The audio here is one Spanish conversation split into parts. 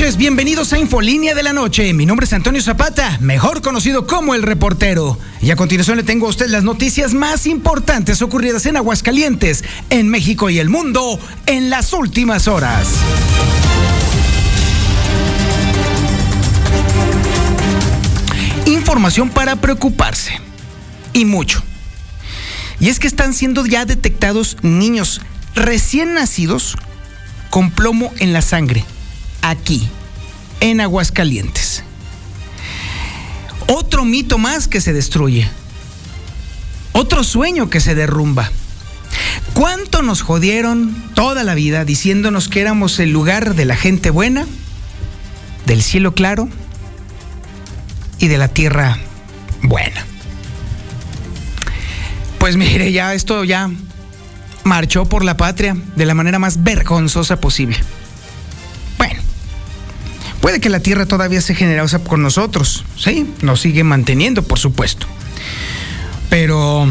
Bienvenidos a Infolínea de la Noche. Mi nombre es Antonio Zapata, mejor conocido como el reportero. Y a continuación le tengo a usted las noticias más importantes ocurridas en Aguascalientes, en México y el mundo en las últimas horas. Información para preocuparse. Y mucho. Y es que están siendo ya detectados niños recién nacidos con plomo en la sangre aquí, en Aguascalientes. Otro mito más que se destruye. Otro sueño que se derrumba. ¿Cuánto nos jodieron toda la vida diciéndonos que éramos el lugar de la gente buena, del cielo claro y de la tierra buena? Pues mire, ya esto ya marchó por la patria de la manera más vergonzosa posible. Puede que la tierra todavía sea generosa con nosotros, sí, nos sigue manteniendo, por supuesto. Pero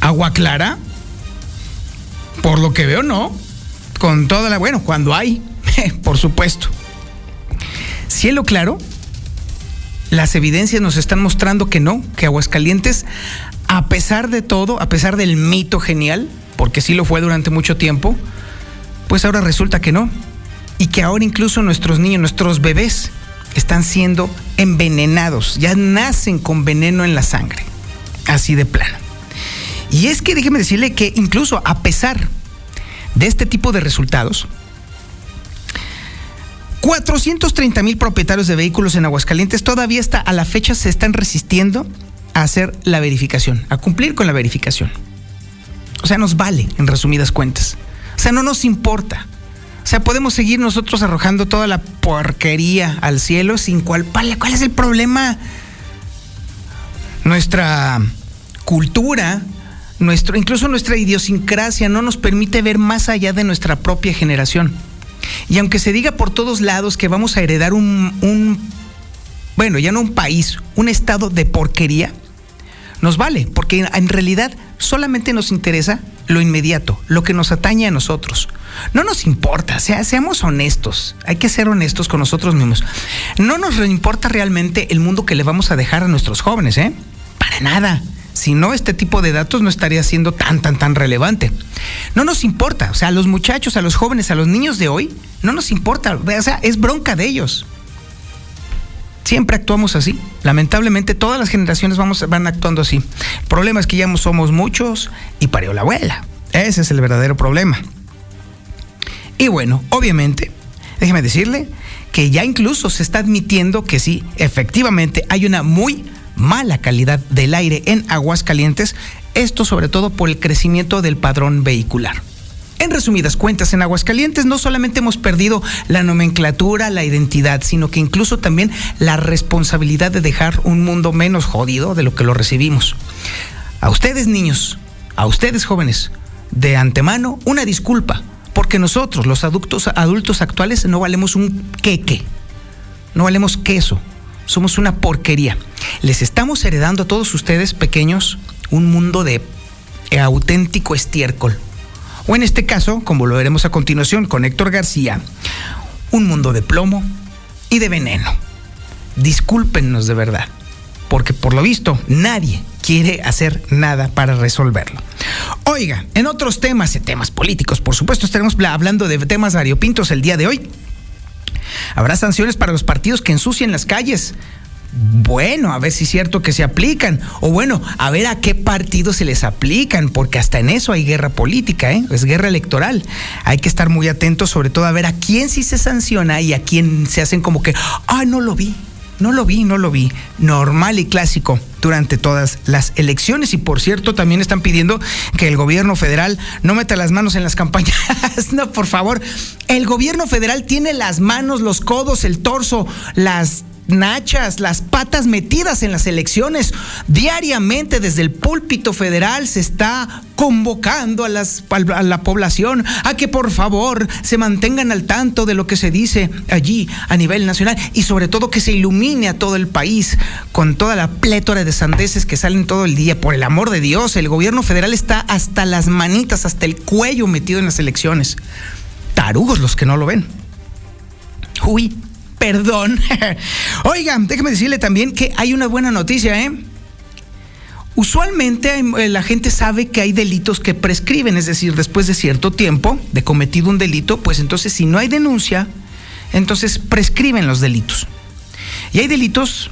agua clara, por lo que veo, no. Con toda la, bueno, cuando hay, por supuesto. Cielo claro, las evidencias nos están mostrando que no, que Aguascalientes, a pesar de todo, a pesar del mito genial, porque sí lo fue durante mucho tiempo, pues ahora resulta que no, y que ahora incluso nuestros niños, nuestros bebés, están siendo envenenados, ya nacen con veneno en la sangre, así de plano. Y es que déjeme decirle que incluso a pesar de este tipo de resultados, 430 mil propietarios de vehículos en Aguascalientes todavía está, a la fecha se están resistiendo a hacer la verificación, a cumplir con la verificación. O sea, nos vale, en resumidas cuentas. O sea, no nos importa. O sea, podemos seguir nosotros arrojando toda la porquería al cielo sin cuál, cuál es el problema. Nuestra cultura, nuestro, incluso nuestra idiosincrasia no nos permite ver más allá de nuestra propia generación. Y aunque se diga por todos lados que vamos a heredar un, un bueno, ya no un país, un estado de porquería, nos vale, porque en realidad solamente nos interesa lo inmediato, lo que nos atañe a nosotros. No nos importa, sea, seamos honestos, hay que ser honestos con nosotros mismos. No nos importa realmente el mundo que le vamos a dejar a nuestros jóvenes, ¿eh? Para nada. Si no, este tipo de datos no estaría siendo tan, tan, tan relevante. No nos importa, o sea, a los muchachos, a los jóvenes, a los niños de hoy, no nos importa, o sea, es bronca de ellos. Siempre actuamos así. Lamentablemente todas las generaciones vamos, van actuando así. El problema es que ya somos muchos y parió la abuela. Ese es el verdadero problema. Y bueno, obviamente, déjeme decirle que ya incluso se está admitiendo que sí, efectivamente hay una muy mala calidad del aire en Aguascalientes, esto sobre todo por el crecimiento del padrón vehicular. En resumidas cuentas, en Aguascalientes no solamente hemos perdido la nomenclatura, la identidad, sino que incluso también la responsabilidad de dejar un mundo menos jodido de lo que lo recibimos. A ustedes niños, a ustedes jóvenes, de antemano, una disculpa, porque nosotros, los adultos, adultos actuales, no valemos un queque, no valemos queso, somos una porquería. Les estamos heredando a todos ustedes pequeños un mundo de auténtico estiércol o en este caso, como lo veremos a continuación con Héctor García, un mundo de plomo y de veneno. Discúlpenos de verdad, porque por lo visto nadie quiere hacer nada para resolverlo. Oiga, en otros temas, en temas políticos, por supuesto, estaremos hablando de temas variopintos el día de hoy. Habrá sanciones para los partidos que ensucien las calles bueno, a ver si es cierto que se aplican. O bueno, a ver a qué partidos se les aplican, porque hasta en eso hay guerra política, ¿eh? es guerra electoral. Hay que estar muy atentos, sobre todo a ver a quién sí se sanciona y a quién se hacen como que, ah, no lo vi, no lo vi, no lo vi. Normal y clásico. Durante todas las elecciones. Y por cierto, también están pidiendo que el gobierno federal no meta las manos en las campañas. no, por favor. El gobierno federal tiene las manos, los codos, el torso, las nachas, las patas metidas en las elecciones. Diariamente desde el púlpito federal se está convocando a, las, a la población a que por favor se mantengan al tanto de lo que se dice allí a nivel nacional y sobre todo que se ilumine a todo el país con toda la plétora de sandeces que salen todo el día. Por el amor de Dios, el gobierno federal está hasta las manitas, hasta el cuello metido en las elecciones. Tarugos los que no lo ven. Uy, perdón. Oiga, déjeme decirle también que hay una buena noticia, ¿eh? Usualmente eh, la gente sabe que hay delitos que prescriben, es decir, después de cierto tiempo de cometido un delito, pues entonces si no hay denuncia, entonces prescriben los delitos. Y hay delitos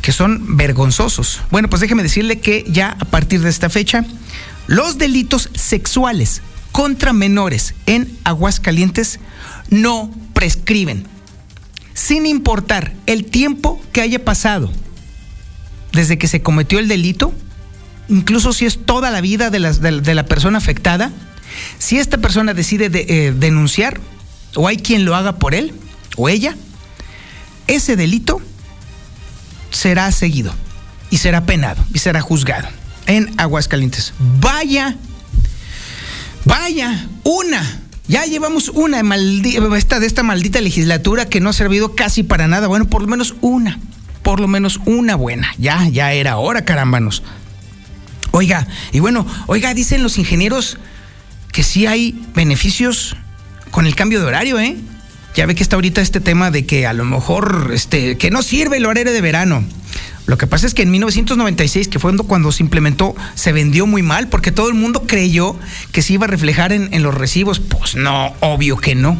que son vergonzosos. Bueno, pues déjeme decirle que ya a partir de esta fecha, los delitos sexuales contra menores en Aguascalientes no prescriben sin importar el tiempo que haya pasado desde que se cometió el delito, incluso si es toda la vida de la, persona afectada, si esta persona decide eh, denunciar o hay quien lo haga por él o ella, ese delito será seguido y será penado y será juzgado en Aguascalientes. Vaya, vaya, una ya llevamos una esta, de esta maldita legislatura que no ha servido casi para nada. Bueno, por lo menos una. Por lo menos una buena. Ya, ya era hora, carámbanos. Oiga, y bueno, oiga, dicen los ingenieros que sí hay beneficios con el cambio de horario, ¿eh? Ya ve que está ahorita este tema de que a lo mejor, este, que no sirve el horario de verano. Lo que pasa es que en 1996, que fue cuando se implementó, se vendió muy mal porque todo el mundo creyó que se iba a reflejar en, los recibos. Pues no, obvio que no.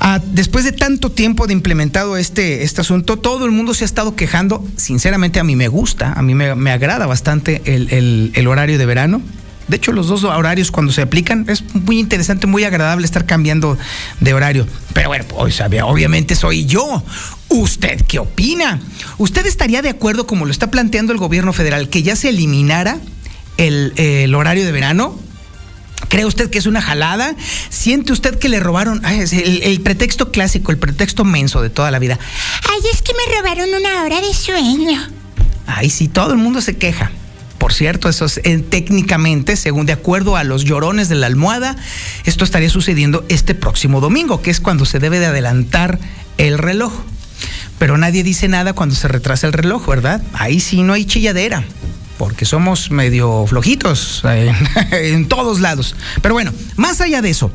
Ah, después de tanto tiempo de implementado este, este asunto, todo el mundo se ha estado quejando. Sinceramente, a mí me gusta, a mí me, agrada bastante el horario de verano. De hecho, los dos horarios cuando se aplican es muy interesante, muy agradable estar cambiando de horario. Pero bueno, pues, obviamente soy yo. ¿Usted qué opina? ¿Usted estaría de acuerdo, como lo está planteando el gobierno federal, que ya se eliminara el, horario de verano? ¿Cree usted que es una jalada? ¿Siente usted que le robaron el, el, pretexto clásico, el pretexto menso de toda la vida? Ay, es que me robaron una hora de sueño. Ay, sí, todo el mundo se queja. Por cierto, eso es técnicamente, según de acuerdo a los llorones de la almohada, esto estaría sucediendo este próximo domingo, que es cuando se debe de adelantar el reloj. Pero nadie dice nada cuando se retrasa el reloj, ¿verdad? Ahí sí no hay chilladera porque somos medio flojitos en, todos lados. Pero bueno, más allá de eso,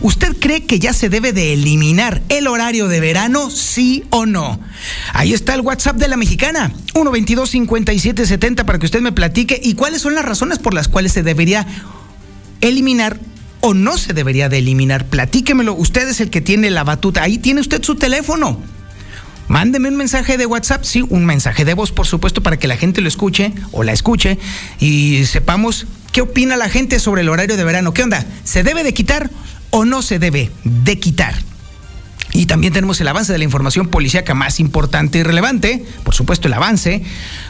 ¿usted cree que ya se debe de eliminar el horario de verano, sí o no? Ahí está el WhatsApp de la mexicana, 122-5770 para que usted me platique y cuáles son las razones por las cuales se debería eliminar o no se debería de eliminar. Platíquemelo, usted es el que tiene la batuta, ahí tiene usted su teléfono. Mándeme un mensaje de WhatsApp, sí, un mensaje de voz, por supuesto, para que la gente lo escuche o la escuche y sepamos qué opina la gente sobre el horario de verano. ¿Qué onda? ¿Se debe de quitar o no se debe de quitar? Y también tenemos el avance de la información policíaca más importante y relevante, por supuesto el avance,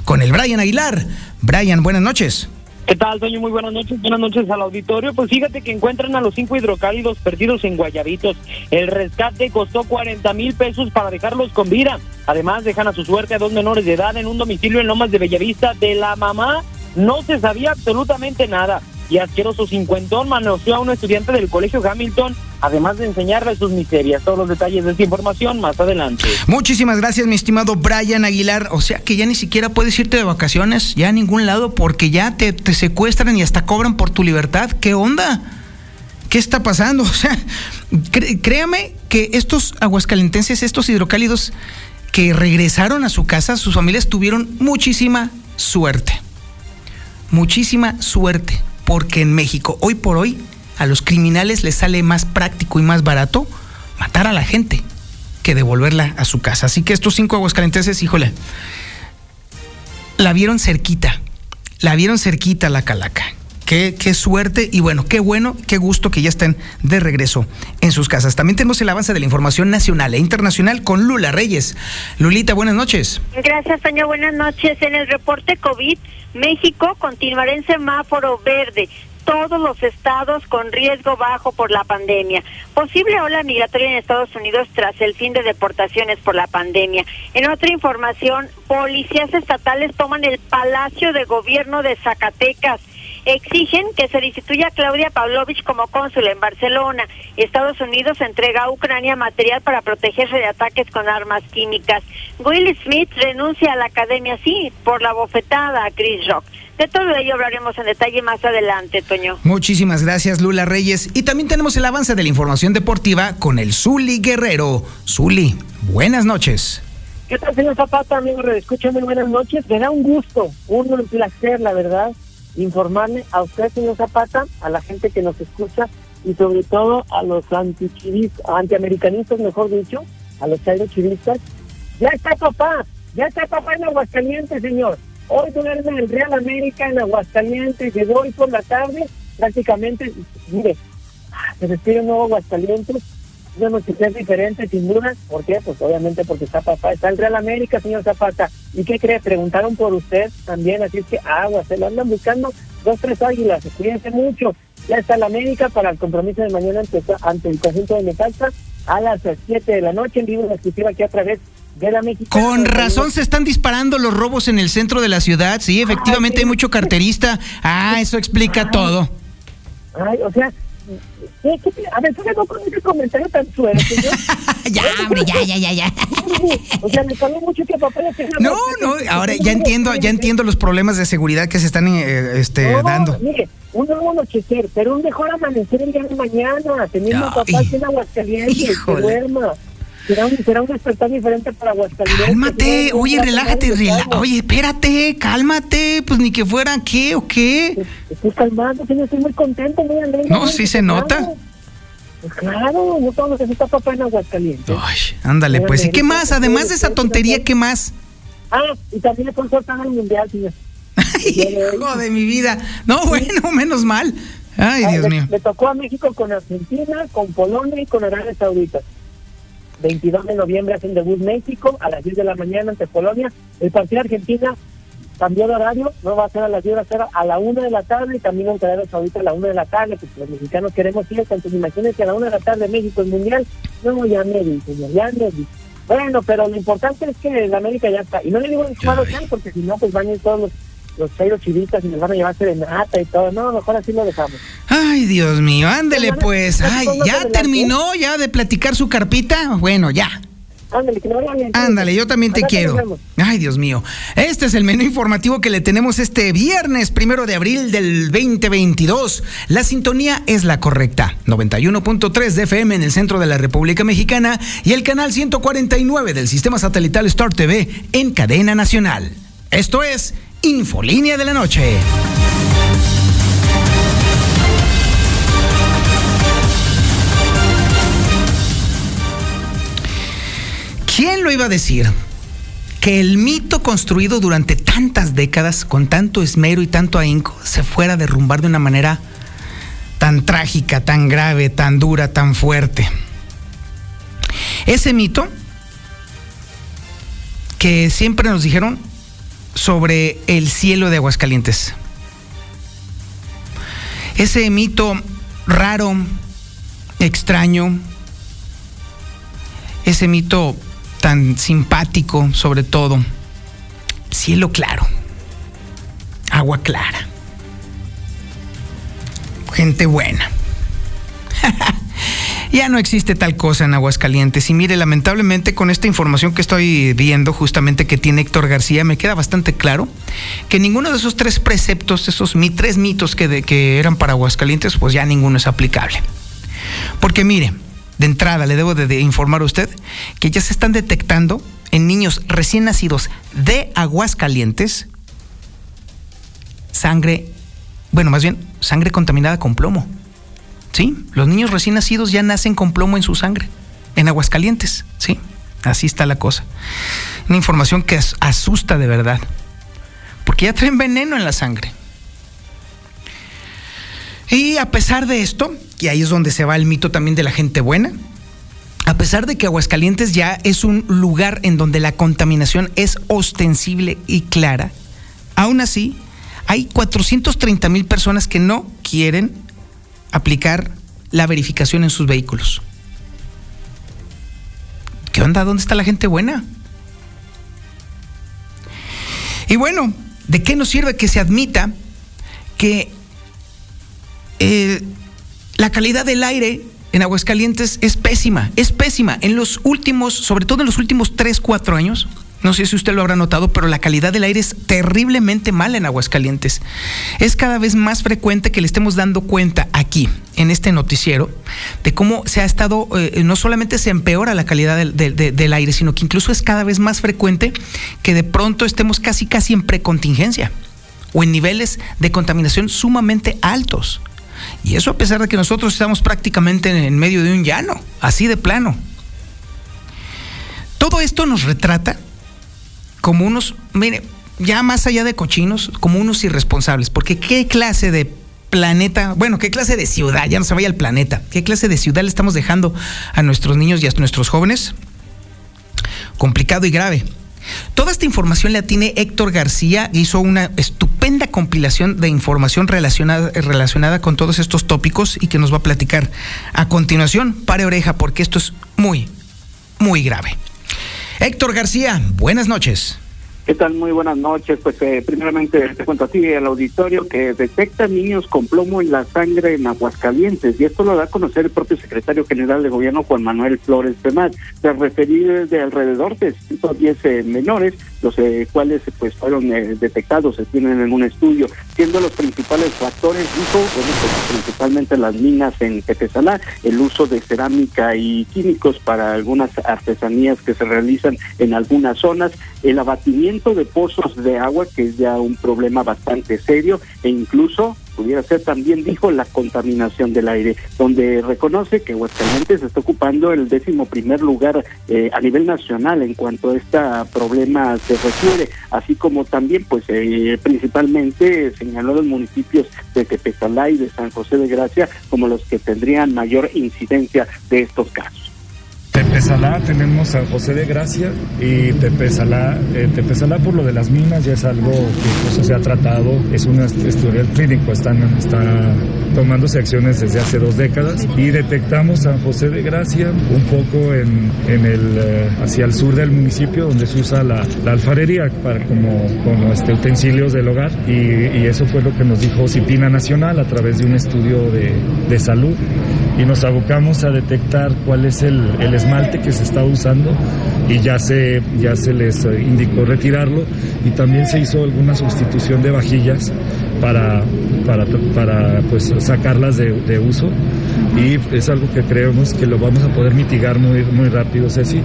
con el Brian Aguilar. Brian, buenas noches. ¿Qué tal, Toño? Muy buenas noches. Buenas noches al auditorio. Pues fíjate que encuentran a los cinco hidrocálidos perdidos en Guayabitos. El rescate costó 40 mil pesos para dejarlos con vida. Además, dejan a su suerte a dos menores de edad en un domicilio en Lomas de Bellavista. De la mamá no se sabía absolutamente nada y asqueroso cincuentón manoseó a un estudiante del colegio Hamilton, además de enseñarle sus miserias. Todos los detalles de esta información más adelante. Muchísimas gracias, mi estimado Brian Aguilar. O sea que ya ni siquiera puedes irte de vacaciones, ya a ningún lado, porque ya te, secuestran y hasta cobran por tu libertad. ¿Qué onda? ¿Qué está pasando? O sea, créame que estos aguascalentenses, estos hidrocálidos que regresaron a su casa, sus familias tuvieron muchísima suerte. Muchísima suerte porque en México, hoy por hoy, a los criminales les sale más práctico y más barato matar a la gente que devolverla a su casa. Así que estos cinco aguascalenteses, híjole, la vieron cerquita, la vieron cerquita la calaca. Qué, qué, suerte y bueno, qué bueno, qué gusto que ya estén de regreso en sus casas. También tenemos el avance de la información nacional e internacional con Lula Reyes. Lulita, buenas noches. Gracias, señor. Buenas noches. En el reporte COVID, México continuará en semáforo verde todos los estados con riesgo bajo por la pandemia. Posible ola migratoria en Estados Unidos tras el fin de deportaciones por la pandemia. En otra información, policías estatales toman el Palacio de Gobierno de Zacatecas exigen que se destituya a Claudia Pavlovich como cónsul en Barcelona. Estados Unidos entrega a Ucrania material para protegerse de ataques con armas químicas. Will Smith renuncia a la academia, sí, por la bofetada a Chris Rock. De todo ello hablaremos en detalle más adelante, Toño. Muchísimas gracias, Lula Reyes. Y también tenemos el avance de la información deportiva con el Zuli Guerrero. Zuli, buenas noches. ¿Qué tal, señor Zapata, amigo? Escucha, muy buenas noches. Me da un gusto, un placer, la verdad, informarle a usted, señor Zapata, a la gente que nos escucha y sobre todo a los antiamericanistas, mejor dicho, a los chivistas. Ya está papá, ya está papá en Aguascalientes, señor. Hoy duerme el Real América en Aguascalientes, llegó hoy por la tarde, prácticamente, mire, se despide un nuevo Aguascalientes, una noticia diferente, sin duda. ¿Por qué? Pues obviamente porque está papá, está el Real América, señor Zapata. ¿Y qué cree? Preguntaron por usted también, así es que agua, se lo andan buscando dos, tres águilas, cuídense mucho. Ya está el América para el compromiso de mañana ante, el conjunto de Metalsa a las 7 de la noche en vivo exclusiva aquí a través de la México. Con razón se están disparando los robos en el centro de la ciudad. Sí, efectivamente hay mucho carterista. Ah, eso explica todo. Ay, o sea, a ver, ¿tú no con ese comentario tan suerte, ya, hombre, ya, ya, ya, ya. O sea, me caló mucho que papá No, no, ahora ya entiendo, ya entiendo los problemas de seguridad que se están eh, este, dando. Mire, un nuevo anochecer, pero un mejor amanecer el día de mañana, teniendo papá en Aguascalientes, que duerma. Será un, será un despertar diferente para Aguascalientes. Cálmate, oye, relájate, oye, espérate, cálmate, pues ni que fuera qué o qué. Estoy calmando, señor, estoy muy contento, muy alegre. No, sí se nota. Pues claro, no todo lo que se está papá en Aguascalientes. Ay, ándale, pues, ¿y qué más? Además de esa tontería, ¿qué más? Ah, y también le consultan al mundial, señor. Hijo de mi vida. No, bueno, menos mal. Ay, Dios mío. Le tocó a México con Argentina, con Polonia y con Arabia Saudita. 22 de noviembre hacen debut México a las 10 de la mañana ante Polonia. El partido de Argentina cambió de horario, no va a ser a las 10, va a ser a la 1 de la tarde y también ante Arabia Saudita a la 1 de la tarde, porque los mexicanos queremos ir, entonces imagínense a la 1 de la tarde México el Mundial. No, ya me di, señor, ya me di. Bueno, pero lo importante es que el América ya está. Y no le digo en claro porque si no, pues van a ir todos los los chairos chivitas y les van a llevar serenata y todo. No, mejor así lo dejamos. Ay, Dios mío, ándele pues. Ay, ¿ya terminó ya de platicar su carpita? Bueno, ya. Ándale, que no bien. Ándale, yo también te quiero. Ay, Dios mío. Este es el menú informativo que le tenemos este viernes, primero de abril del 2022. La sintonía es la correcta. 91.3 de FM en el centro de la República Mexicana y el canal 149 del sistema satelital Star TV en cadena nacional. Esto es Infolínea de la Noche. ¿Quién lo iba a decir? Que el mito construido durante tantas décadas, con tanto esmero y tanto ahínco, se fuera a derrumbar de una manera tan trágica, tan grave, tan dura, tan fuerte. Ese mito que siempre nos dijeron sobre el cielo de Aguascalientes. Ese mito raro, extraño, ese mito tan simpático sobre todo, cielo claro, agua clara, gente buena. Ya no existe tal cosa en Aguascalientes. Y mire, lamentablemente con esta información que estoy viendo justamente que tiene Héctor García, me queda bastante claro que ninguno de esos tres preceptos, esos tres mitos que, que eran para Aguascalientes, pues ya ninguno es aplicable. Porque mire, de entrada le debo de informar a usted que ya se están detectando en niños recién nacidos de Aguascalientes sangre, bueno, más bien sangre contaminada con plomo. Sí, los niños recién nacidos ya nacen con plomo en su sangre, en Aguascalientes, sí, así está la cosa. Una información que asusta de verdad, porque ya traen veneno en la sangre. Y a pesar de esto, y ahí es donde se va el mito también de la gente buena, a pesar de que Aguascalientes ya es un lugar en donde la contaminación es ostensible y clara, aún así hay 430 mil personas que no quieren aplicar la verificación en sus vehículos. ¿Qué onda? ¿Dónde está la gente buena? Y bueno, ¿de qué nos sirve que se admita que eh, la calidad del aire en Aguascalientes es pésima, es pésima. En los últimos, sobre todo en los últimos 3, 4 años, no sé si usted lo habrá notado, pero la calidad del aire es terriblemente mala en Aguascalientes. Es cada vez más frecuente que le estemos dando cuenta aquí, en este noticiero, de cómo se ha estado, eh, no solamente se empeora la calidad del, aire, sino que incluso es cada vez más frecuente que de pronto estemos casi, casi en precontingencia o en niveles de contaminación sumamente altos. Y eso a pesar de que nosotros estamos prácticamente en medio de un llano, así de plano. Todo esto nos retrata como unos, mire, ya más allá de cochinos, como unos irresponsables, porque qué clase de planeta, bueno, qué clase de ciudad, ya no se vaya al planeta, qué clase de ciudad le estamos dejando a nuestros niños y a nuestros jóvenes, complicado y grave. Toda esta información la tiene Héctor García, hizo una estupenda compilación de información relacionada, relacionada con todos estos tópicos y que nos va a platicar a continuación. Pare oreja porque esto es muy, muy grave. Héctor García, buenas noches. ¿Qué tal? Muy buenas noches. Pues eh, primeramente te cuento a ti al auditorio que detecta niños con plomo en la sangre en Aguascalientes y esto lo da a conocer el propio secretario general de gobierno Juan Manuel Flores Pemat. Se referir de alrededor de 110 eh, menores, los eh, cuales pues fueron eh, detectados, se tienen en un estudio, siendo los principales factores, dijo, bueno, pues, principalmente las minas en Tepesalá, el uso de cerámica y químicos para algunas artesanías que se realizan en algunas zonas, el abatimiento de pozos de agua, que es ya un problema bastante serio, e incluso pudiera ser también, dijo, la contaminación del aire, donde reconoce que Aguascalientes está ocupando el décimo primer lugar eh, a nivel nacional en cuanto a este problema se refiere, así como también, pues, eh, principalmente señaló los municipios de Tepesalá y de San José de Gracia como los que tendrían mayor incidencia de estos casos. Tepesalá tenemos San José de Gracia y Tepesalá, eh, Tepesalá por lo de las minas ya es algo que incluso se ha tratado, es un historial clínico, están, está tomándose acciones desde hace dos décadas y detectamos San José de Gracia un poco en, en el, eh, hacia el sur del municipio donde se usa la, la alfarería para como, como este, utensilios del hogar y, y, eso fue lo que nos dijo Cipina Nacional a través de un estudio de, de salud y nos abocamos a detectar cuál es el, el esmalte que se está usando y ya se, ya se les indicó retirarlo y también se hizo alguna sustitución de vajillas para, para, para pues, sacarlas de, de, uso y es algo que creemos que lo vamos a poder mitigar muy, muy rápido, Ceci,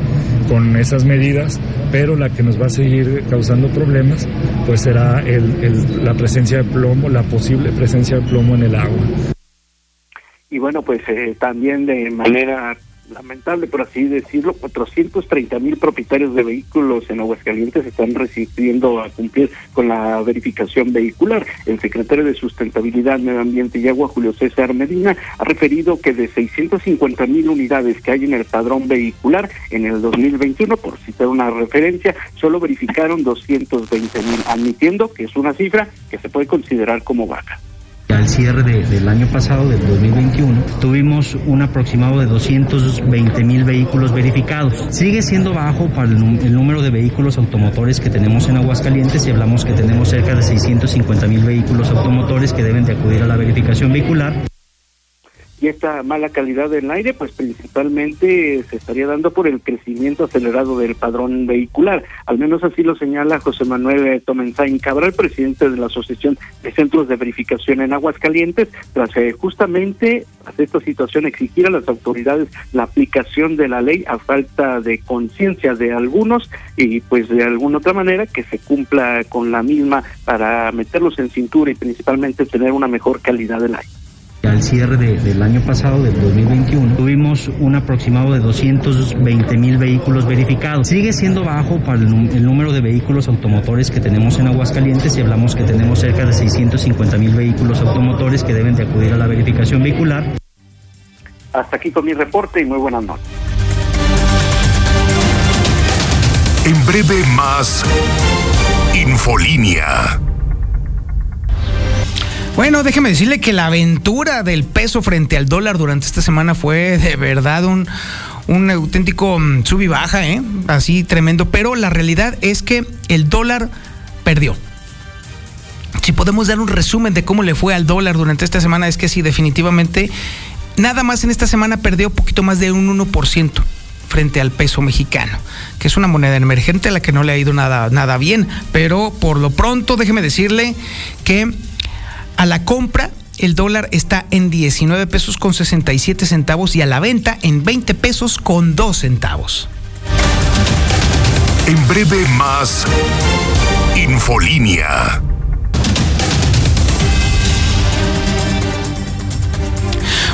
con esas medidas, pero la que nos va a seguir causando problemas pues será el, el, la presencia de plomo, la posible presencia de plomo en el agua. Y bueno, pues eh, también de manera lamentable, por así decirlo, 430 mil propietarios de vehículos en Aguascalientes están resistiendo a cumplir con la verificación vehicular. El secretario de Sustentabilidad, Medio Ambiente y Agua, Julio César Medina, ha referido que de 650 mil unidades que hay en el padrón vehicular en el 2021, por citar una referencia, solo verificaron 220 mil, admitiendo que es una cifra que se puede considerar como baja al cierre de, del año pasado, del 2021, tuvimos un aproximado de 220 mil vehículos verificados. Sigue siendo bajo para el, número de vehículos automotores que tenemos en Aguascalientes y hablamos que tenemos cerca de 650 mil vehículos automotores que deben de acudir a la verificación vehicular y esta mala calidad del aire pues principalmente se estaría dando por el crecimiento acelerado del padrón vehicular. Al menos así lo señala José Manuel Tomenzain Cabral presidente de la Asociación de Centros de Verificación en Aguascalientes tras eh, justamente tras esta situación exigir a las autoridades la aplicación de la ley a falta de conciencia de algunos y pues de alguna otra manera que se cumpla con la misma para meterlos en cintura y principalmente tener una mejor calidad del aire Al cierre del año pasado, del 2021, tuvimos un aproximado de 220 mil vehículos verificados. Sigue siendo bajo para el, número de vehículos automotores que tenemos en Aguascalientes y hablamos que tenemos cerca de 650 mil vehículos automotores que deben de acudir a la verificación vehicular. Hasta aquí con mi reporte y muy buenas noches. En breve más Infolínea. Bueno, déjeme decirle que la aventura del peso frente al dólar durante esta semana fue de verdad un, un auténtico mm, sub y baja, ¿eh? así tremendo, pero la realidad es que el dólar perdió. Si podemos dar un resumen de cómo le fue al dólar durante esta semana, es que sí, definitivamente, nada más en esta semana perdió poquito más de un 1% frente al peso mexicano, que es una moneda emergente a la que no le ha ido nada, nada bien, pero por lo pronto déjeme decirle que a la compra el dólar está en 19 pesos con 67 centavos y a la venta en 20 pesos con 2 centavos. En breve más Infolínea.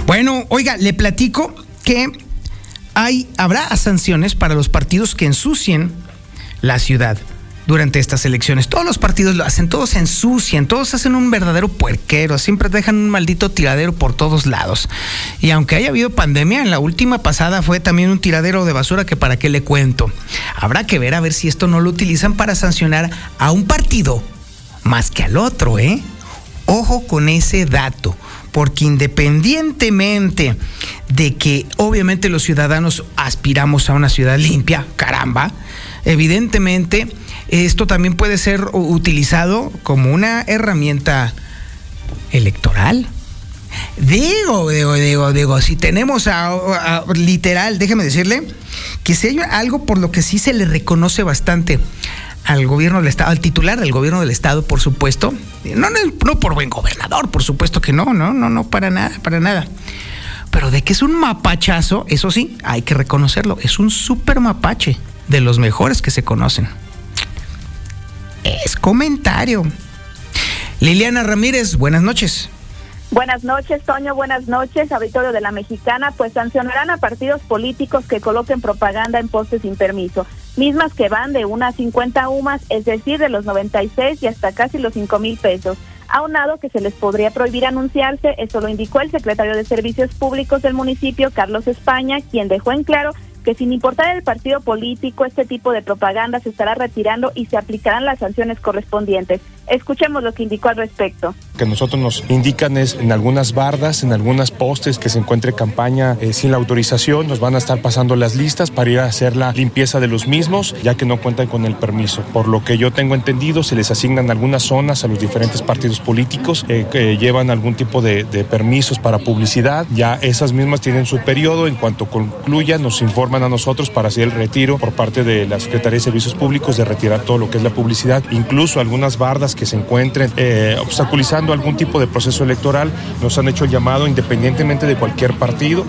Bueno, oiga, le platico que hay, habrá sanciones para los partidos que ensucien la ciudad durante estas elecciones. Todos los partidos lo hacen, todos se ensucian, todos hacen un verdadero puerquero, siempre dejan un maldito tiradero por todos lados. Y aunque haya habido pandemia, en la última pasada fue también un tiradero de basura que para qué le cuento. Habrá que ver a ver si esto no lo utilizan para sancionar a un partido más que al otro, ¿eh? Ojo con ese dato, porque independientemente de que obviamente los ciudadanos aspiramos a una ciudad limpia, caramba, evidentemente esto también puede ser utilizado como una herramienta electoral. Digo, digo, digo, digo, si tenemos a, literal, déjeme decirle, que si hay algo por lo que sí se le reconoce bastante al gobierno del Estado, al titular del gobierno del Estado, por supuesto, no, no, no por buen gobernador, por supuesto que no, no, no, no, para nada, para nada. Pero de que es un mapachazo, eso sí, hay que reconocerlo, es un super mapache, de los mejores que se conocen es comentario. Liliana Ramírez, buenas noches. Buenas noches, Toño. Buenas noches, auditorio de la Mexicana. Pues sancionarán a partidos políticos que coloquen propaganda en postes sin permiso, mismas que van de unas 50 UMAS, es decir, de los 96 y hasta casi los 5 mil pesos. Aunado que se les podría prohibir anunciarse, eso lo indicó el secretario de Servicios Públicos del municipio, Carlos España, quien dejó en claro que sin importar el partido político, este tipo de propaganda se estará retirando y se aplicarán las sanciones correspondientes. Escuchemos lo que indicó al respecto. Que nosotros nos indican es en algunas bardas, en algunas postes que se encuentre campaña eh, sin la autorización, nos van a estar pasando las listas para ir a hacer la limpieza de los mismos, ya que no cuentan con el permiso. Por lo que yo tengo entendido, se les asignan algunas zonas a los diferentes partidos políticos eh, que llevan algún tipo de, de permisos para publicidad. Ya esas mismas tienen su periodo, en cuanto concluya nos informan a nosotros para hacer el retiro por parte de la Secretaría de Servicios Públicos de retirar todo lo que es la publicidad, incluso algunas bardas que se encuentren eh, obstaculizando algún tipo de proceso electoral, nos han hecho el llamado independientemente de cualquier partido.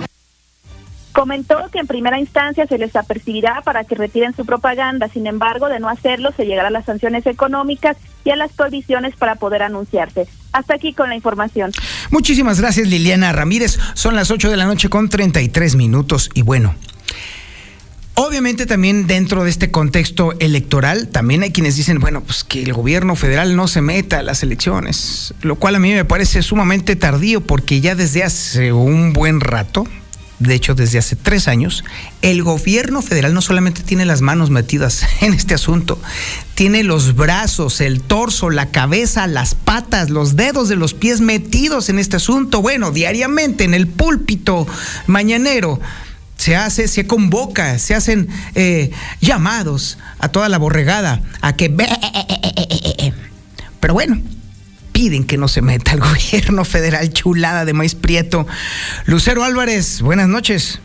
Comentó que en primera instancia se les apercibirá para que retiren su propaganda, sin embargo, de no hacerlo se llegará a las sanciones económicas y a las prohibiciones para poder anunciarse. Hasta aquí con la información. Muchísimas gracias Liliana Ramírez. Son las 8 de la noche con 33 minutos y bueno. Obviamente también dentro de este contexto electoral, también hay quienes dicen, bueno, pues que el gobierno federal no se meta a las elecciones, lo cual a mí me parece sumamente tardío porque ya desde hace un buen rato, de hecho desde hace tres años, el gobierno federal no solamente tiene las manos metidas en este asunto, tiene los brazos, el torso, la cabeza, las patas, los dedos de los pies metidos en este asunto. Bueno, diariamente en el púlpito mañanero se hace, se convoca, se hacen eh, llamados a toda la borregada a que... Pero bueno, piden que no se meta el gobierno federal chulada de maíz prieto. Lucero Álvarez, buenas noches.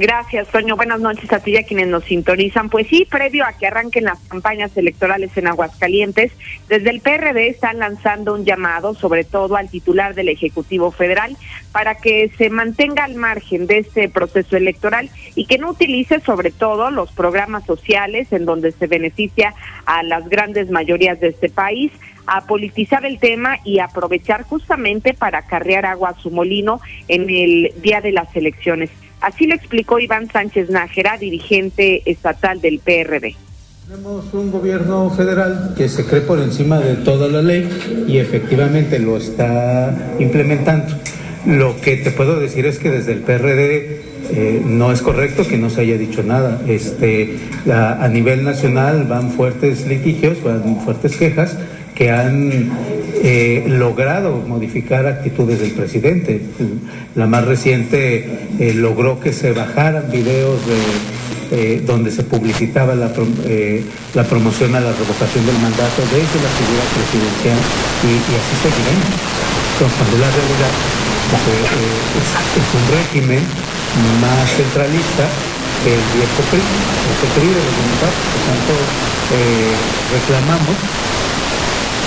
Gracias, Toño. Buenas noches a ti y a quienes nos sintonizan. Pues sí, previo a que arranquen las campañas electorales en Aguascalientes, desde el PRD están lanzando un llamado, sobre todo al titular del Ejecutivo Federal, para que se mantenga al margen de este proceso electoral y que no utilice sobre todo los programas sociales en donde se beneficia a las grandes mayorías de este país a politizar el tema y aprovechar justamente para carrear agua a su molino en el día de las elecciones. Así lo explicó Iván Sánchez Nájera, dirigente estatal del PRD. Tenemos un gobierno federal que se cree por encima de toda la ley y efectivamente lo está implementando. Lo que te puedo decir es que desde el PRD eh, no es correcto que no se haya dicho nada. Este, a nivel nacional van fuertes litigios, van fuertes quejas que han eh, logrado modificar actitudes del presidente. La más reciente eh, logró que se bajaran videos de, donde se publicitaba la, promoción a la revocación del mandato desde la figura presidencial y, así seguiremos. Entonces, la realidad es, un régimen más centralista que el viejo PRI, el PRI de los demócratas, por tanto eh, reclamamos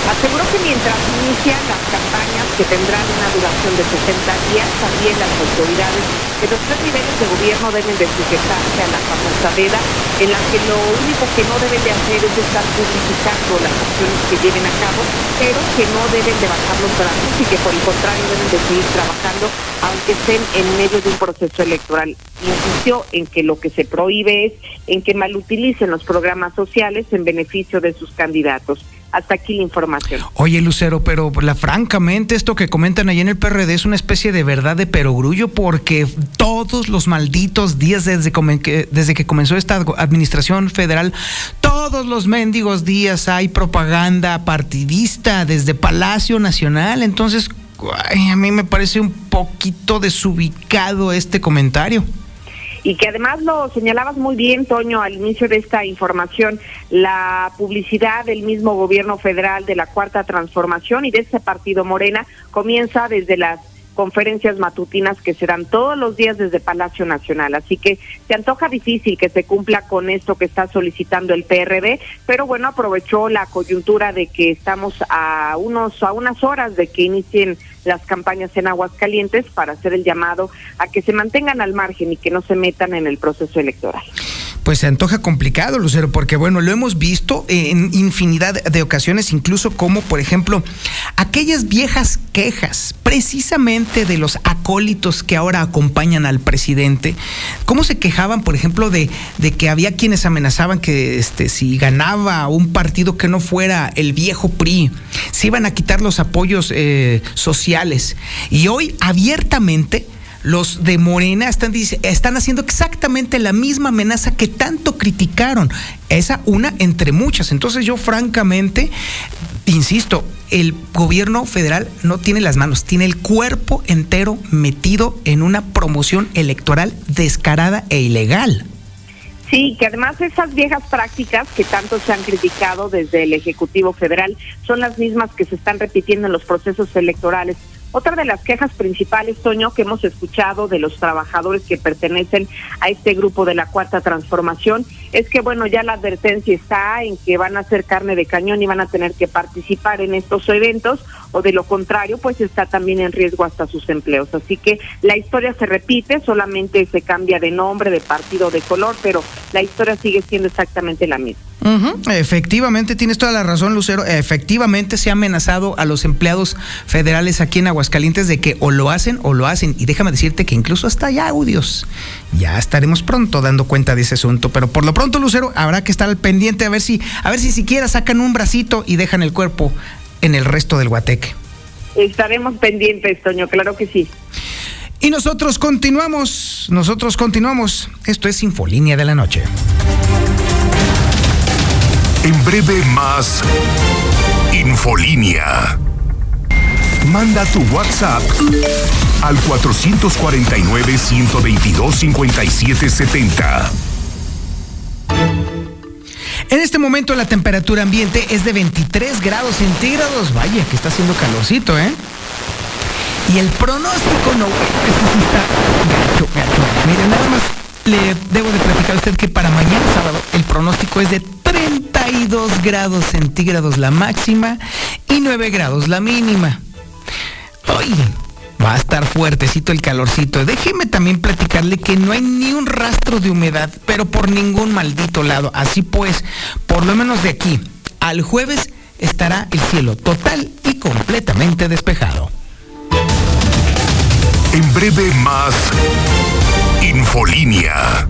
Aseguró que mientras inician las campañas que tendrán una duración de 60 días, también las autoridades de los tres niveles de gobierno deben de sujetarse a la famosa veda, en la que lo único que no deben de hacer es estar publicitando las acciones que lleven a cabo, pero que no deben de bajar los brazos y que por el contrario deben de seguir trabajando aunque estén en medio de un proceso electoral. Insistió en que lo que se prohíbe es en que malutilicen los programas sociales en beneficio de sus candidatos. Hasta aquí la información. Oye, Lucero, pero la, francamente esto que comentan ahí en el PRD es una especie de verdad de perogrullo porque todos los malditos días desde, que, desde que comenzó esta administración federal, todos los mendigos días hay propaganda partidista desde Palacio Nacional. Entonces, a mí me parece un poquito desubicado este comentario y que además lo señalabas muy bien, Toño, al inicio de esta información, la publicidad del mismo gobierno federal de la Cuarta Transformación y de este partido Morena comienza desde las conferencias matutinas que se dan todos los días desde Palacio Nacional. Así que se antoja difícil que se cumpla con esto que está solicitando el PRD, pero bueno, aprovechó la coyuntura de que estamos a unos a unas horas de que inicien las campañas en Aguascalientes para hacer el llamado a que se mantengan al margen y que no se metan en el proceso electoral pues se antoja complicado, Lucero, porque bueno, lo hemos visto en infinidad de ocasiones, incluso como, por ejemplo, aquellas viejas quejas, precisamente de los acólitos que ahora acompañan al presidente, cómo se quejaban, por ejemplo, de, que había quienes amenazaban que este, si ganaba un partido que no fuera el viejo PRI, se iban a quitar los apoyos eh, sociales. Y hoy abiertamente los de Morena están, están haciendo exactamente la misma amenaza que tanto criticaron. Esa una entre muchas. Entonces yo francamente, insisto, el gobierno federal no tiene las manos, tiene el cuerpo entero metido en una promoción electoral descarada e ilegal. Sí, que además esas viejas prácticas que tanto se han criticado desde el Ejecutivo Federal son las mismas que se están repitiendo en los procesos electorales. Otra de las quejas principales, Toño, que hemos escuchado de los trabajadores que pertenecen a este grupo de la Cuarta Transformación, es que, bueno, ya la advertencia está en que van a ser carne de cañón y van a tener que participar en estos eventos, o de lo contrario, pues está también en riesgo hasta sus empleos. Así que la historia se repite, solamente se cambia de nombre, de partido, de color, pero la historia sigue siendo exactamente la misma. Efectivamente, tienes toda la razón, Lucero. Efectivamente se ha amenazado a los empleados federales aquí en Aguascalientes de que o lo hacen o lo hacen. Y déjame decirte que incluso hasta hay audios. Ya estaremos pronto dando cuenta de ese asunto. Pero por lo Lucero, habrá que estar al pendiente a ver si, a ver si siquiera sacan un bracito y dejan el cuerpo en el resto del guateque. Estaremos pendientes, Toño, claro que sí. Y nosotros continuamos, nosotros continuamos. Esto es Infolínea de la Noche. En breve más Infolínea. Manda tu WhatsApp al 449-122-5770. En este momento la temperatura ambiente es de 23 grados centígrados. Vaya, que está haciendo calorcito, ¿eh? Y el pronóstico no, está Mire, nada más le debo de platicar a usted que para mañana sábado el pronóstico es de 32 grados centígrados la máxima y 9 grados la mínima. Hoy va a estar fuertecito el calorcito. Déjeme también platicarle que no hay ni un rastro de humedad, pero por ningún maldito lado. Así pues, por lo menos de aquí al jueves estará el cielo total y completamente despejado. En breve más Infolínea.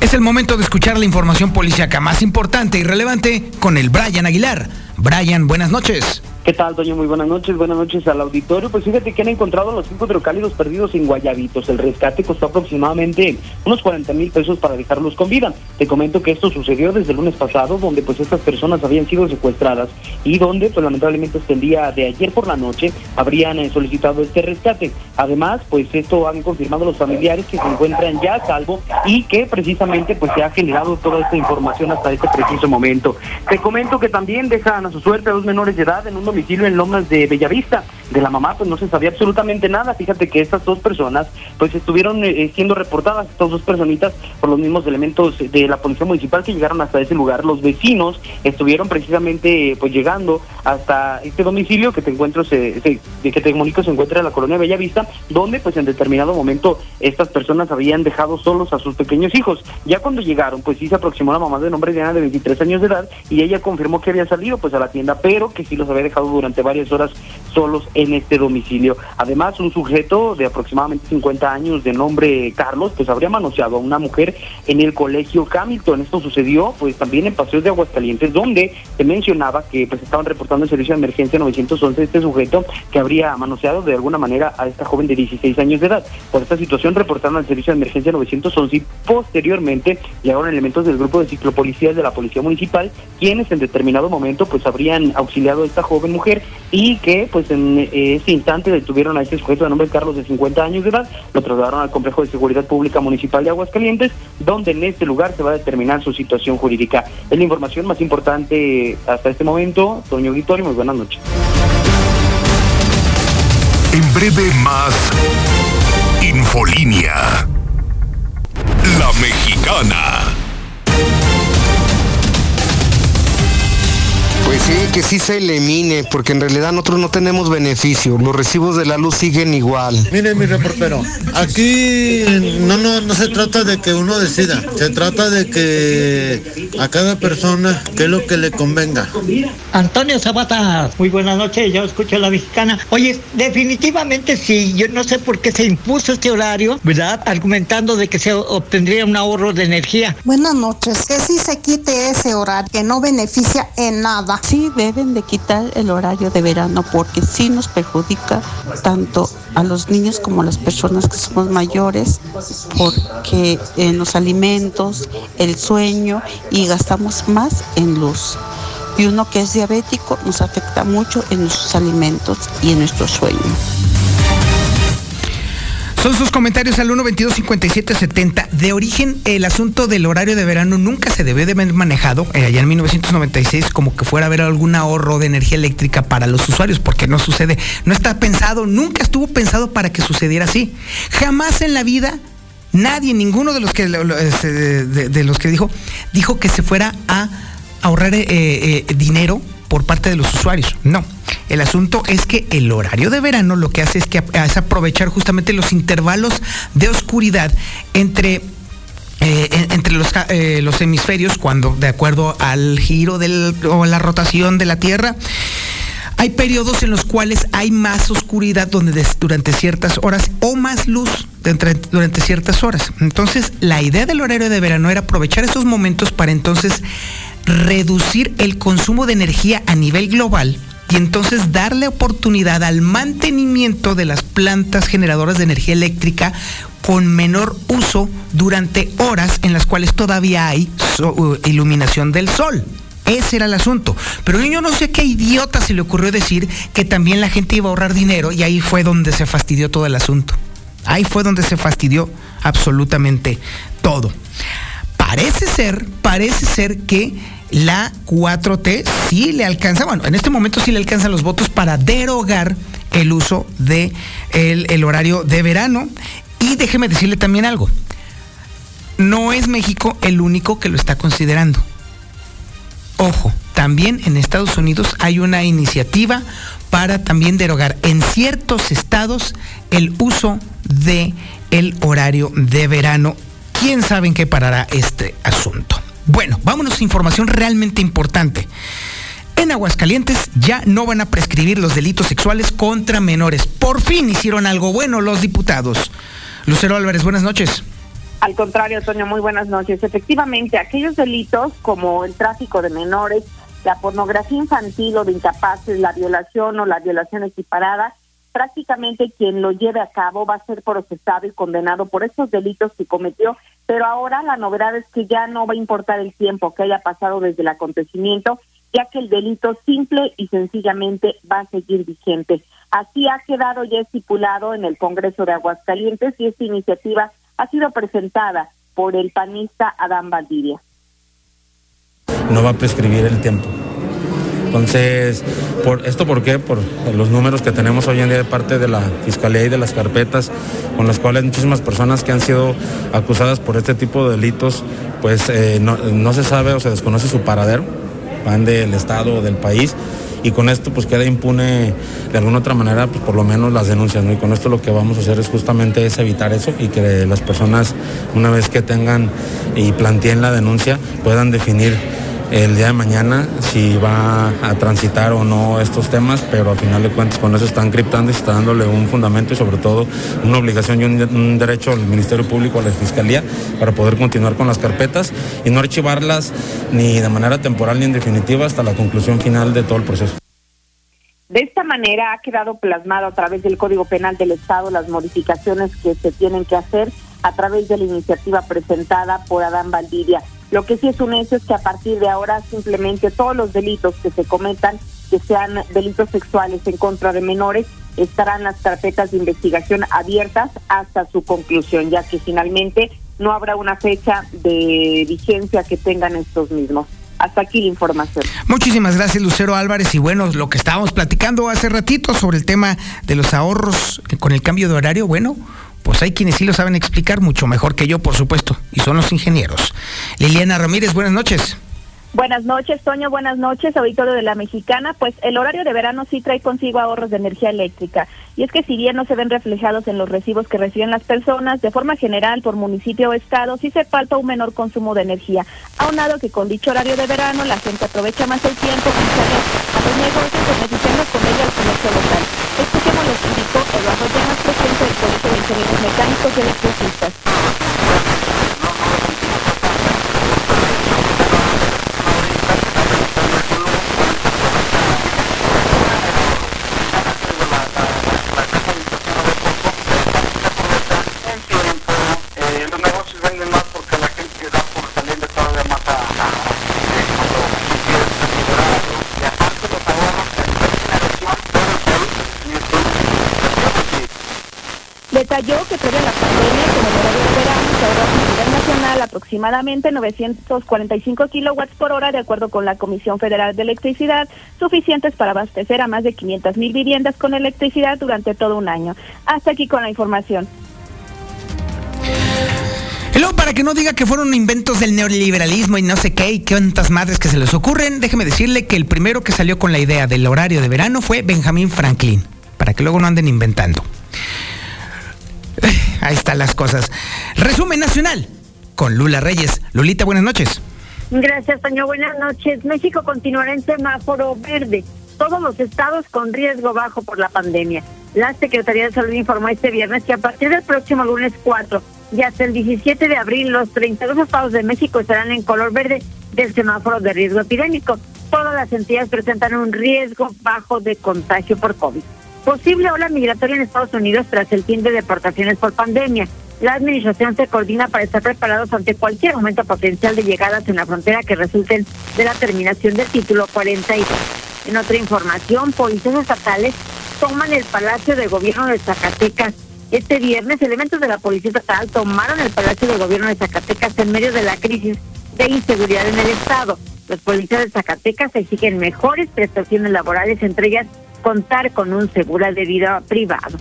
Es el momento de escuchar la información policíaca más importante y relevante con el Brian Aguilar. Brian, buenas noches. ¿Qué tal, Toño? Muy buenas noches. Buenas noches al auditorio. Pues fíjate que han encontrado los cinco hidrocálidos perdidos en Guayabitos. El rescate costó aproximadamente unos 40 mil pesos para dejarlos con vida. Te comento que esto sucedió desde el lunes pasado, donde pues estas personas habían sido secuestradas y donde pues lamentablemente este el día de ayer por la noche habrían eh, solicitado este rescate. Además, pues esto han confirmado los familiares que se encuentran ya a salvo y que precisamente pues se ha generado toda esta información hasta este preciso momento. Te comento que también dejan su suerte a dos menores de edad en un domicilio en Lomas de Bellavista. De la mamá pues no se sabía absolutamente nada. Fíjate que estas dos personas pues estuvieron eh, siendo reportadas, estas dos personitas, por los mismos elementos de la policía municipal que llegaron hasta ese lugar. Los vecinos estuvieron precisamente pues llegando hasta este domicilio que te encuentro, se, se- de que te comunico se encuentra en la colonia Bellavista, donde pues en determinado momento estas personas habían dejado solos a sus pequeños hijos. Ya cuando llegaron, pues sí se aproximó la mamá de nombre Diana de 23 años de edad y ella confirmó que había salido pues a la tienda, pero que sí los había dejado durante varias horas solos en este domicilio. Además, un sujeto de aproximadamente 50 años de nombre Carlos, pues habría manoseado a una mujer en el colegio Hamilton. Esto sucedió pues también en Paseos de Aguascalientes, donde se mencionaba que pues estaban reportando el servicio de emergencia 911 este sujeto que habría manoseado de alguna manera a esta joven de 16 años de edad. Por esta situación reportaron al servicio de emergencia 911 y posteriormente llegaron elementos del grupo de ciclopolicías de la policía municipal, quienes en determinado momento pues habrían auxiliado a esta joven mujer y que pues en eh, ese instante detuvieron a este sujeto de nombre Carlos de 50 años de edad, lo trasladaron al complejo de seguridad pública municipal de Aguascalientes, donde en este lugar se va a determinar su situación jurídica. Es la información más importante hasta este momento. Toño Auditorio, muy buenas noches. En breve más Infolínea. La mexicana. Pues sí, que sí se elimine, porque en realidad nosotros no tenemos beneficio. Los recibos de la luz siguen igual. Mire, mi reportero, aquí no, no, no se trata de que uno decida, se trata de que a cada persona qué es lo que le convenga. Antonio Zapata, muy buenas noches, yo escucho a la mexicana. Oye, definitivamente sí, yo no sé por qué se impuso este horario, ¿verdad? Argumentando de que se obtendría un ahorro de energía. Buenas noches. Que sí se quite ese horario que no beneficia en nada. Sí deben de quitar el horario de verano porque sí nos perjudica tanto a los niños como a las personas que somos mayores porque en los alimentos, el sueño y gastamos más en luz. Y uno que es diabético nos afecta mucho en nuestros alimentos y en nuestro sueño. Son sus comentarios al 122-5770. De origen, el asunto del horario de verano nunca se debió de haber manejado eh, allá en 1996 como que fuera a haber algún ahorro de energía eléctrica para los usuarios, porque no sucede, no está pensado, nunca estuvo pensado para que sucediera así. Jamás en la vida nadie, ninguno de los que este, de los que dijo, dijo que se fuera a ahorrar eh, eh, dinero por parte de los usuarios. No. El asunto es que el horario de verano lo que hace es que es aprovechar justamente los intervalos de oscuridad entre eh, en- entre los, eh, los hemisferios cuando de acuerdo al giro del, o la rotación de la Tierra hay periodos en los cuales hay más oscuridad donde durante ciertas horas o más luz durante ciertas horas. Entonces, la idea del horario de verano era aprovechar esos momentos para entonces reducir el consumo de energía a nivel global y entonces darle oportunidad al mantenimiento de las plantas generadoras de energía eléctrica con menor uso durante horas en las cuales todavía hay iluminación del sol. Ese era el asunto. Pero yo no sé qué idiota se le ocurrió decir que también la gente iba a ahorrar dinero y ahí fue donde se fastidió todo el asunto. Ahí fue donde se fastidió absolutamente todo. Parece ser, parece ser que la 4T sí le alcanza, bueno, en este momento sí le alcanzan los votos para derogar el uso de el, el horario de verano. Y déjeme decirle también algo. No es México el único que lo está considerando. Ojo, también en Estados Unidos hay una iniciativa para también derogar en ciertos estados el uso de el horario de verano. ¿Quién sabe en qué parará este asunto? Bueno, vámonos a información realmente importante. En Aguascalientes ya no van a prescribir los delitos sexuales contra menores. Por fin hicieron algo bueno los diputados. Lucero Álvarez, buenas noches. Al contrario, Toño, muy buenas noches. Efectivamente, aquellos delitos como el tráfico de menores, la pornografía infantil o de incapaces, la violación o la violación equiparada, prácticamente quien lo lleve a cabo va a ser procesado y condenado por estos delitos que cometió, pero ahora la novedad es que ya no va a importar el tiempo que haya pasado desde el acontecimiento, ya que el delito simple y sencillamente va a seguir vigente. Así ha quedado ya estipulado en el Congreso de Aguascalientes y esta iniciativa ha sido presentada por el panista Adán Valdivia. No va a prescribir el tiempo. Entonces, por, ¿esto por qué? Por los números que tenemos hoy en día de parte de la Fiscalía y de las carpetas, con las cuales muchísimas personas que han sido acusadas por este tipo de delitos, pues eh, no, se sabe o se desconoce su paradero, van del Estado o del país y con esto pues queda impune de alguna otra manera pues por lo menos las denuncias ¿no? y con esto lo que vamos a hacer es justamente es evitar eso y que las personas una vez que tengan y planteen la denuncia puedan definir el día de mañana si va a transitar o no estos temas, pero al final de cuentas con eso están encriptando y está dándole un fundamento y sobre todo una obligación y un, un, derecho al Ministerio Público, a la Fiscalía, para poder continuar con las carpetas y no archivarlas ni de manera temporal ni en definitiva hasta la conclusión final de todo el proceso. De esta manera ha quedado plasmado a través del Código Penal del Estado las modificaciones que se tienen que hacer a través de la iniciativa presentada por Adán Valdivia. Lo que sí es un hecho es que a partir de ahora simplemente todos los delitos que se cometan, que sean delitos sexuales en contra de menores, estarán las carpetas de investigación abiertas hasta su conclusión, ya que finalmente no habrá una fecha de vigencia que tengan estos mismos. Hasta aquí la información. Muchísimas gracias, Lucero Álvarez. Y bueno, lo que estábamos platicando hace ratito sobre el tema de los ahorros con el cambio de horario, bueno, pues hay quienes sí lo saben explicar mucho mejor que yo, por supuesto, y son los ingenieros. Liliana Ramírez, buenas noches. Buenas noches, Toño. Buenas noches, auditorio de la Mexicana. Pues el horario de verano sí trae consigo ahorros de energía eléctrica. Y es que si bien no se ven reflejados en los recibos que reciben las personas, de forma general por municipio o estado, sí se palpa un menor consumo de energía. Aunado que con dicho horario de verano la gente aprovecha más el tiempo y sale a los negocios beneficiando con ello al comercio local. Escuchemos lo que indicó Eduardo Llamas, presidente del Colegio de Ingenieros Mecánicos y Electricistas. Detalló que previo a la pandemia, con el horario de verano, se ahorró a nivel nacional aproximadamente 945 kilowatts por hora, de acuerdo con la Comisión Federal de Electricidad, suficientes para abastecer a más de 500 mil viviendas con electricidad durante todo un año. Hasta aquí con la información. Y luego, para que no diga que fueron inventos del neoliberalismo y no sé qué y cuántas madres que se les ocurren, déjeme decirle que el primero que salió con la idea del horario de verano fue Benjamin Franklin, para que luego no anden inventando. Ahí están las cosas. Resumen nacional con Lula Reyes. Lulita, buenas noches. Gracias, Toño. Buenas noches. México continuará en semáforo verde. Todos los estados con riesgo bajo por la pandemia. La Secretaría de Salud informó este viernes que a partir del próximo lunes 4 y hasta el 17 de abril, los 32 estados de México estarán en color verde del semáforo de riesgo epidémico. Todas las entidades presentan un riesgo bajo de contagio por COVID. Posible ola migratoria en Estados Unidos tras el fin de deportaciones por pandemia. La administración se coordina para estar preparados ante cualquier aumento potencial de llegadas en la frontera que resulten de la terminación del título 42. En otra información, policías estatales toman el Palacio de Gobierno de Zacatecas. Este viernes, elementos de la Policía Estatal tomaron el Palacio de Gobierno de Zacatecas en medio de la crisis de inseguridad en el Estado. Los policías de Zacatecas exigen mejores prestaciones laborales, entre ellas contar con un seguro de vida privado.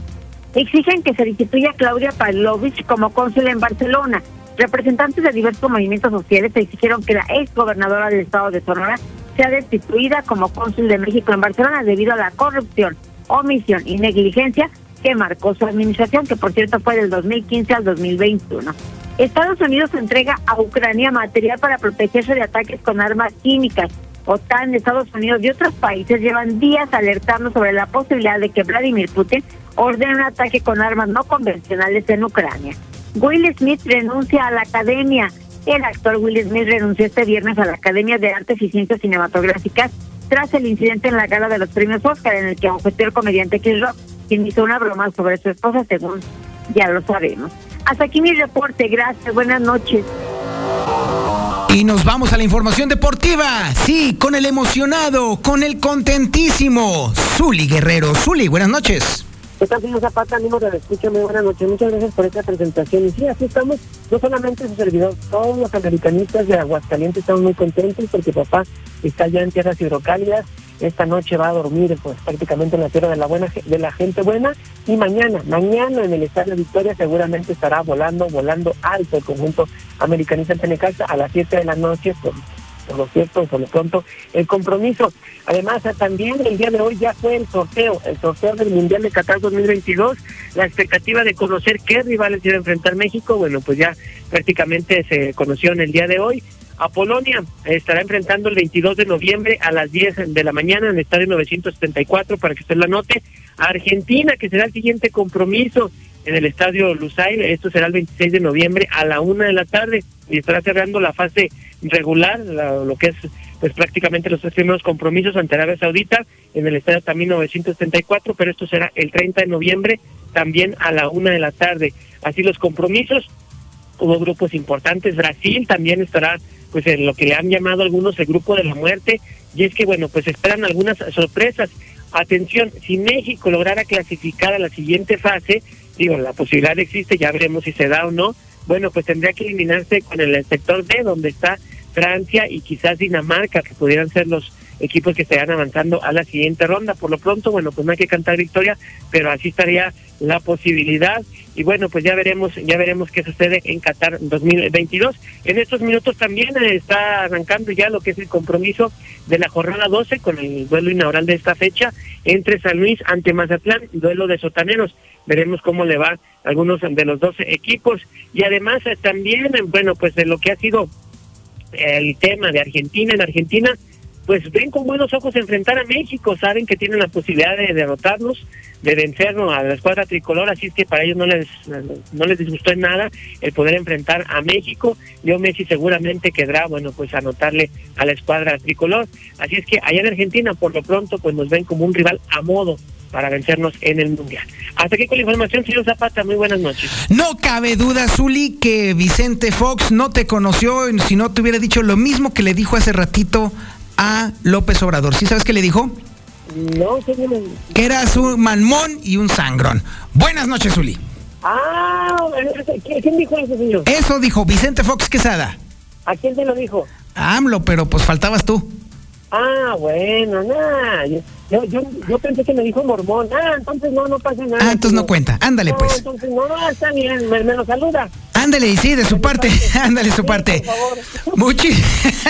Exigen que se destituya Claudia Pavlovich como cónsul en Barcelona. Representantes de diversos movimientos sociales exigieron que la ex gobernadora del estado de Sonora sea destituida como cónsul de México en Barcelona debido a la corrupción, omisión y negligencia que marcó su administración, que por cierto fue del 2015 al 2021. Estados Unidos entrega a Ucrania material para protegerse de ataques con armas químicas. OTAN, Estados Unidos y otros países llevan días alertando sobre la posibilidad de que Vladimir Putin ordene un ataque con armas no convencionales en Ucrania. Will Smith renuncia a la academia. El actor Will Smith renunció este viernes a la Academia de Artes y Ciencias Cinematográficas tras el incidente en la gala de los premios Oscar en el que ofreció el comediante Chris Rock, quien hizo una broma sobre su esposa, según ya lo sabemos. Hasta aquí mi reporte. Gracias. Buenas noches. Y nos vamos a la información deportiva. Sí, con el emocionado, con el contentísimo. Zuli Guerrero. Zuli, buenas noches. ¿Qué tal, señor Zapata? Ánimo de escucha, muy buenas noches. Muchas gracias por esta presentación. Y sí, así estamos, no solamente su servidor, todos los americanistas de Aguascalientes estamos muy contentos porque papá está ya en tierras hidrocálidas. Esta noche va a dormir pues prácticamente en la tierra de la buena de la gente buena y mañana, mañana en el Estadio Victoria seguramente estará volando, volando alto el conjunto americanista en Tenecaxa a las 7 de la noche por, por lo cierto, por lo pronto, el compromiso. Además, también el día de hoy ya fue el sorteo, el sorteo del Mundial de Qatar 2022, la expectativa de conocer qué rivales iba a enfrentar México, bueno, pues ya prácticamente se conoció en el día de hoy. A Polonia estará enfrentando el 22 de noviembre a las 10 de la mañana en el estadio 974 para que usted la note. A Argentina, que será el siguiente compromiso en el estadio Lusail, esto será el 26 de noviembre a la una de la tarde y estará cerrando la fase regular, la- lo que es pues prácticamente los tres primeros compromisos ante Arabia Saudita en el estadio también 974, pero esto será el 30 de noviembre también a la una de la tarde. Así los compromisos, hubo grupos importantes, Brasil también estará pues en lo que le han llamado algunos el grupo de la muerte, y es que bueno, pues esperan algunas sorpresas. Atención, si México lograra clasificar a la siguiente fase, digo, la posibilidad existe, ya veremos si se da o no, bueno, pues tendría que eliminarse con el sector D, donde está Francia y quizás Dinamarca, que pudieran ser los equipos que estarían avanzando a la siguiente ronda. Por lo pronto, bueno, pues no hay que cantar victoria, pero así estaría la posibilidad. Y bueno, pues ya veremos, ya veremos qué sucede en Qatar 2022. En estos minutos también eh, está arrancando ya lo que es el compromiso de la jornada 12 con el duelo inaugural de esta fecha entre San Luis ante Mazatlán, duelo de sotaneros. Veremos cómo le va a algunos de los 12 equipos. Y además eh, también, eh, bueno, pues de lo que ha sido el tema de Argentina. En Argentina, pues ven con buenos ojos enfrentar a México, saben que tienen la posibilidad de derrotarnos, de vencernos a la escuadra tricolor, así es que para ellos no les no les disgustó en nada el poder enfrentar a México. Yo Messi seguramente quedará, bueno, pues anotarle a la escuadra tricolor. Así es que allá en Argentina, por lo pronto, pues nos ven como un rival a modo para vencernos en el Mundial. Hasta aquí con la información, señor Zapata, muy buenas noches. No cabe duda, Zuli, que Vicente Fox no te conoció si no te hubiera dicho lo mismo que le dijo hace ratito a López Obrador. ¿Sí sabes qué le dijo? No, señor. Que eras un manmón y un sangrón. Buenas noches, Zuli. Ah, ¿quién dijo eso, señor? Eso dijo Vicente Fox Quesada. ¿A quién te lo dijo? AMLO, pero pues faltabas tú. Ah, bueno, nada. Yo, yo, yo, pensé que me dijo mormón. Ah, entonces no, no pasa nada. Ah, entonces no cuenta. Ándale, No, pues. entonces no, no, está bien, me, me lo saluda. Ándale, y sí, de su parte. Ándale, su parte. Muchi-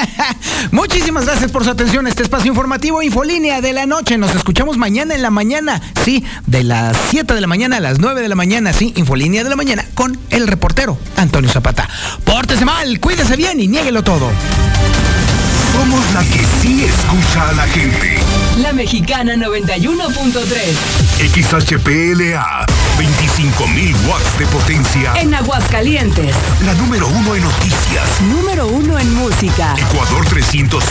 Muchísimas gracias por su atención a este espacio informativo Infolínea de la noche. Nos escuchamos mañana en la mañana. Sí, de las 7 de la mañana a las 9 de la mañana. Sí, Infolínea de la mañana con el reportero Antonio Zapata. Pórtese mal, cuídese bien y niéguelo todo. Somos la que sí escucha a la gente. La Mexicana 91.3. XHPLA, 25.000 watts de potencia. En Aguascalientes. La número uno en noticias. Número uno en música. Ecuador 306.